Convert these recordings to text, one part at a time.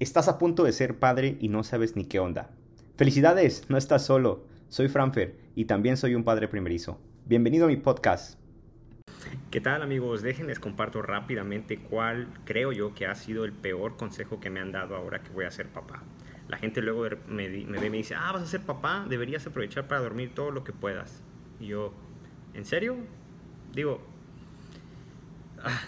Estás a punto de ser padre y no sabes ni qué onda. Felicidades, no estás solo. Soy Franfer y también soy un padre primerizo. Bienvenido a mi podcast. ¿Qué tal amigos? Déjenles comparto rápidamente cuál creo yo que ha sido el peor consejo que me han dado ahora que voy a ser papá. La gente luego me, ve y me dice, ah, vas a ser papá, deberías aprovechar para dormir todo lo que puedas. Y yo, ¿en serio? Digo,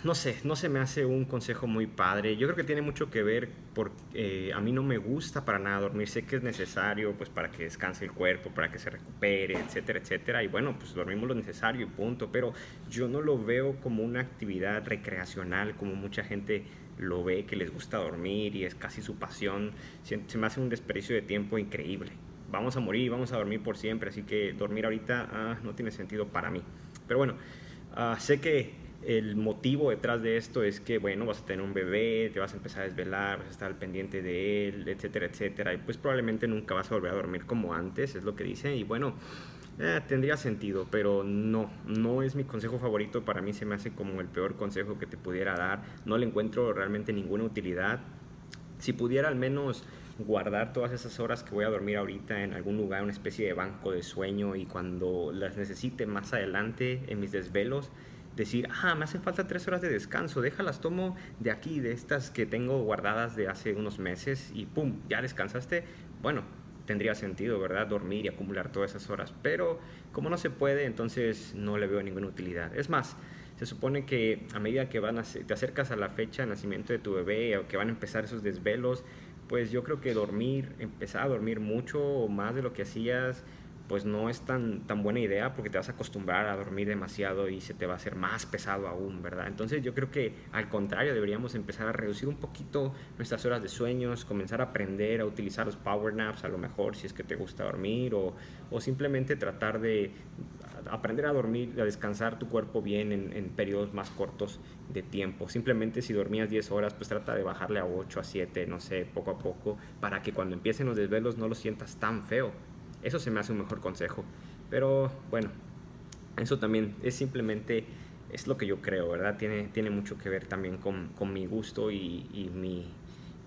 no sé, no se me hace un consejo muy padre. Yo creo que tiene mucho que ver porque eh, a mí no me gusta para nada dormir. Sé que es necesario pues para que descanse el cuerpo, para que se recupere, etcétera, etcétera. Y bueno, pues dormimos lo necesario y punto. Pero yo no lo veo como una actividad recreacional como mucha gente lo ve, que les gusta dormir y es casi su pasión. Se, me hace un desperdicio de tiempo increíble. Vamos a morir, vamos a dormir por siempre. Así que dormir ahorita ah, no tiene sentido para mí. Pero bueno, ah, sé que el motivo detrás de esto es que, bueno, vas a tener un bebé, te vas a empezar a desvelar, vas a estar pendiente de él, etcétera, etcétera. Y pues probablemente nunca vas a volver a dormir como antes, es lo que dicen. Y bueno, eh, tendría sentido, pero no, no es mi consejo favorito. Para mí se me hace como el peor consejo que te pudiera dar. No le encuentro realmente ninguna utilidad. Si pudiera al menos guardar todas esas horas que voy a dormir ahorita en algún lugar, una especie de banco de sueño y cuando las necesite más adelante en mis desvelos, decir, ah, me hacen falta tres horas de descanso, déjalas tomo de aquí, de estas que tengo guardadas de hace unos meses y pum, ya descansaste, bueno, tendría sentido, ¿verdad? Dormir y acumular todas esas horas, pero como no se puede, entonces no le veo ninguna utilidad. Es más, se supone que a medida que van a, te acercas a la fecha de nacimiento de tu bebé o que van a empezar esos desvelos, pues yo creo que dormir, empezar a dormir mucho o más de lo que hacías, pues no es tan, tan buena idea porque te vas a acostumbrar a dormir demasiado y se te va a hacer más pesado aún, ¿verdad? Entonces yo creo que al contrario deberíamos empezar a reducir un poquito nuestras horas de sueños, comenzar a aprender a utilizar los power naps a lo mejor si es que te gusta dormir o, o simplemente tratar de aprender a dormir, a descansar tu cuerpo bien en, en, periodos más cortos de tiempo. Simplemente si dormías 10 horas, pues trata de bajarle a 8, a 7, no sé, poco a poco, para que cuando empiecen los desvelos no lo sientas tan feo eso se me hace un mejor consejo. Pero bueno, eso también es simplemente, es lo que yo creo, ¿verdad? Tiene, tiene mucho que ver también con, con mi gusto y, y, mi,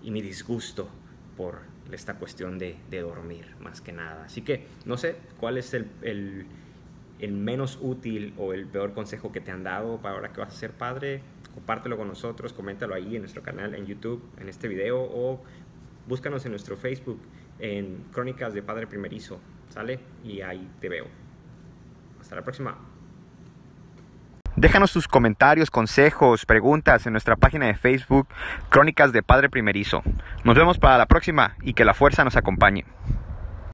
y mi disgusto por esta cuestión de, de, dormir, más que nada. Así que no sé cuál es el, el, el, menos útil o el peor consejo que te han dado para ahora que vas a ser padre. Compártelo con nosotros, coméntalo ahí en nuestro canal en YouTube, en este video o búscanos en nuestro Facebook en Crónicas de Padre Primerizo, ¿sale? Y ahí te veo. Hasta la próxima. Déjanos tus comentarios, consejos, preguntas en nuestra página de Facebook Crónicas de Padre Primerizo. Nos vemos para la próxima y que la fuerza nos acompañe.